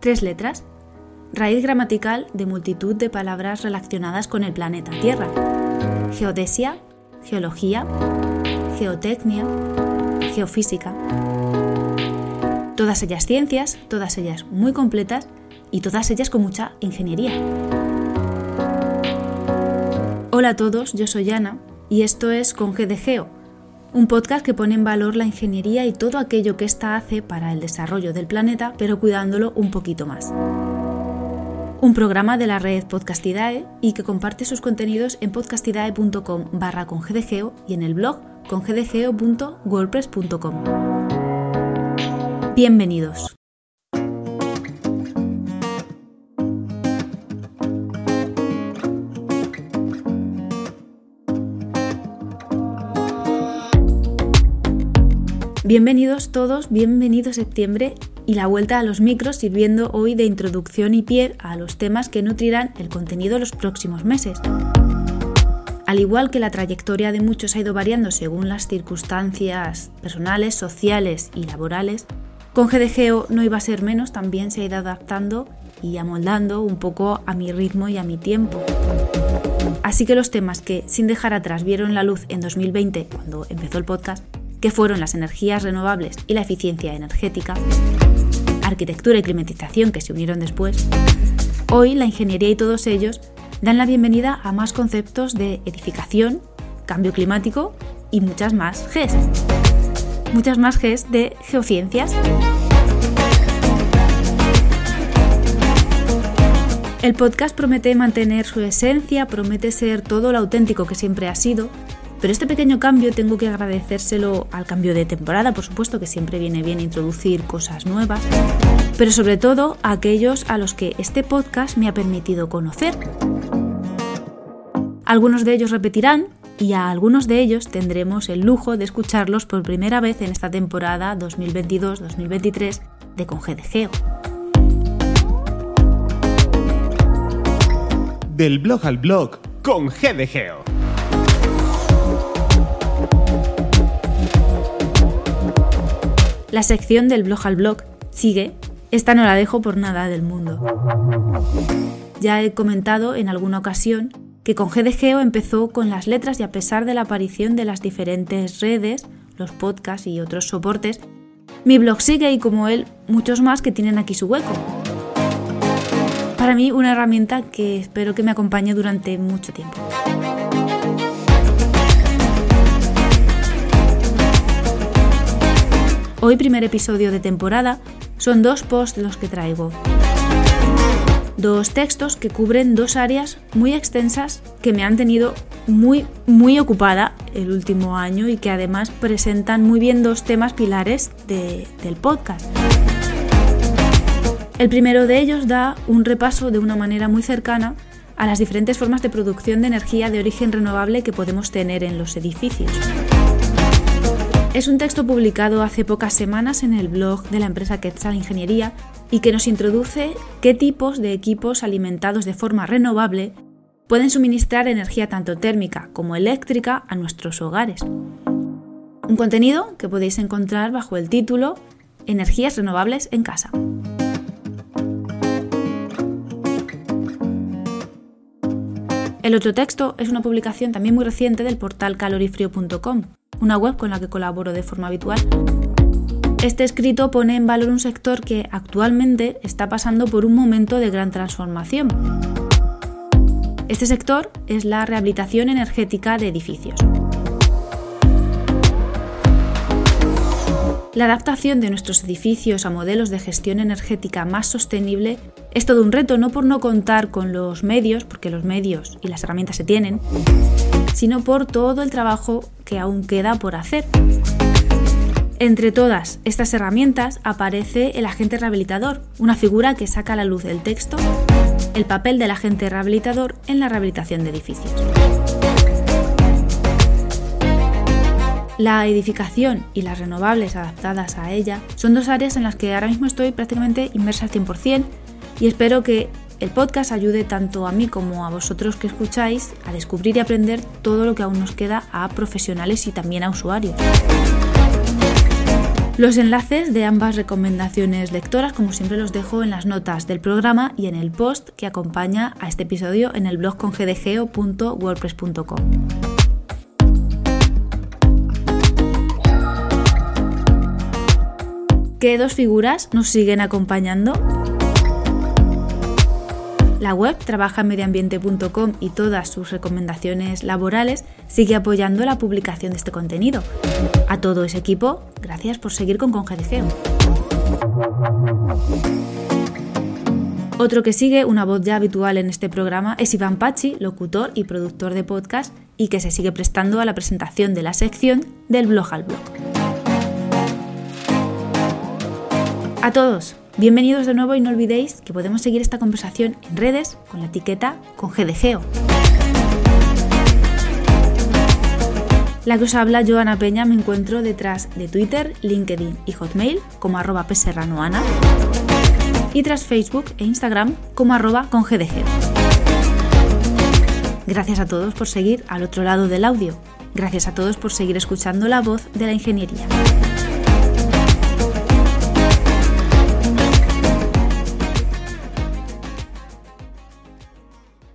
tres letras, raíz gramatical de multitud de palabras relacionadas con el planeta Tierra. Geodesia, geología, geotecnia, geofísica. Todas ellas ciencias, todas ellas muy completas y todas ellas con mucha ingeniería. Hola a todos, yo soy Ana y esto es Con G de Geo, un podcast que pone en valor la ingeniería y todo aquello que ésta hace para el desarrollo del planeta, pero cuidándolo un poquito más. Un programa de la red Podcastidae y que comparte sus contenidos en podcastidae.com barra congdgeo y en el blog congdgeo.wordpress.com. Bienvenidos. Bienvenidos todos, bienvenido septiembre y la vuelta a los micros sirviendo hoy de introducción y pie a los temas que nutrirán el contenido los próximos meses. Al igual que la trayectoria de muchos ha ido variando según las circunstancias personales, sociales y laborales, con GDGO no iba a ser menos, también se ha ido adaptando y amoldando un poco a mi ritmo y a mi tiempo. Así que los temas que, sin dejar atrás, vieron la luz en 2020, cuando empezó el podcast, que fueron las energías renovables y la eficiencia energética, arquitectura y climatización que se unieron después, hoy la ingeniería y todos ellos dan la bienvenida a más conceptos de edificación, cambio climático y muchas más Gs. Muchas más Gs de geociencias. El podcast promete mantener su esencia, promete ser todo lo auténtico que siempre ha sido, pero este pequeño cambio tengo que agradecérselo al cambio de temporada, por supuesto que siempre viene bien introducir cosas nuevas, pero sobre todo a aquellos a los que este podcast me ha permitido conocer. Algunos de ellos repetirán y a algunos de ellos tendremos el lujo de escucharlos por primera vez en esta temporada 2022-2023 de Con Geo. Del blog al blog con Geo. La sección del blog al blog sigue, esta no la dejo por nada del mundo. Ya he comentado en alguna ocasión que con GDGeo empezó con las letras y a pesar de la aparición de las diferentes redes, los podcasts y otros soportes, mi blog sigue y como él, muchos más que tienen aquí su hueco. Para mí una herramienta que espero que me acompañe durante mucho tiempo. Hoy primer episodio de temporada son dos posts los que traigo. Dos textos que cubren dos áreas muy extensas que me han tenido muy muy ocupada el último año y que además presentan muy bien dos temas pilares del podcast. El primero de ellos da un repaso de una manera muy cercana a las diferentes formas de producción de energía de origen renovable que podemos tener en los edificios. Es un texto publicado hace pocas semanas en el blog de la empresa Quetzal Ingeniería y que nos introduce qué tipos de equipos alimentados de forma renovable pueden suministrar energía tanto térmica como eléctrica a nuestros hogares. Un contenido que podéis encontrar bajo el título Energías renovables en casa. El otro texto es una publicación también muy reciente del portal calorifrio.com, una web con la que colaboro de forma habitual. Este escrito pone en valor un sector que actualmente está pasando por un momento de gran transformación. Este sector es la rehabilitación energética de edificios. La adaptación de nuestros edificios a modelos de gestión energética más sostenible es todo un reto, no por no contar con los medios, porque los medios y las herramientas se tienen, sino por todo el trabajo que aún queda por hacer. Entre todas estas herramientas aparece el agente rehabilitador, una figura que saca a la luz del texto el papel del agente rehabilitador en la rehabilitación de edificios. La edificación y las renovables adaptadas a ella son dos áreas en las que ahora mismo estoy prácticamente inmersa al 100% y espero que el podcast ayude tanto a mí como a vosotros que escucháis a descubrir y aprender todo lo que aún nos queda a profesionales y también a usuarios. Los enlaces de ambas recomendaciones lectoras, como siempre, los dejo en las notas del programa y en el post que acompaña a este episodio en el blog con gdgeo.wordpress.com. ¿Qué dos figuras nos siguen acompañando? La web trabajamediambiente.com y todas sus recomendaciones laborales sigue apoyando la publicación de este contenido. A todo ese equipo, gracias por seguir con Congedigeo. Otro que sigue, una voz ya habitual en este programa, es Iván Pachi, locutor y productor de podcast y que se sigue prestando a la presentación de la sección del blog al blog. A todos, Bienvenidos de nuevo y no olvidéis que podemos seguir esta conversación en redes con la etiqueta con GDGeo. La que os habla Joana Peña me encuentro detrás de Twitter, LinkedIn y Hotmail como arroba pserranoana y tras Facebook e Instagram como arroba con. Gracias a todos por seguir al otro lado del audio. Gracias a todos por seguir escuchando la voz de la ingeniería.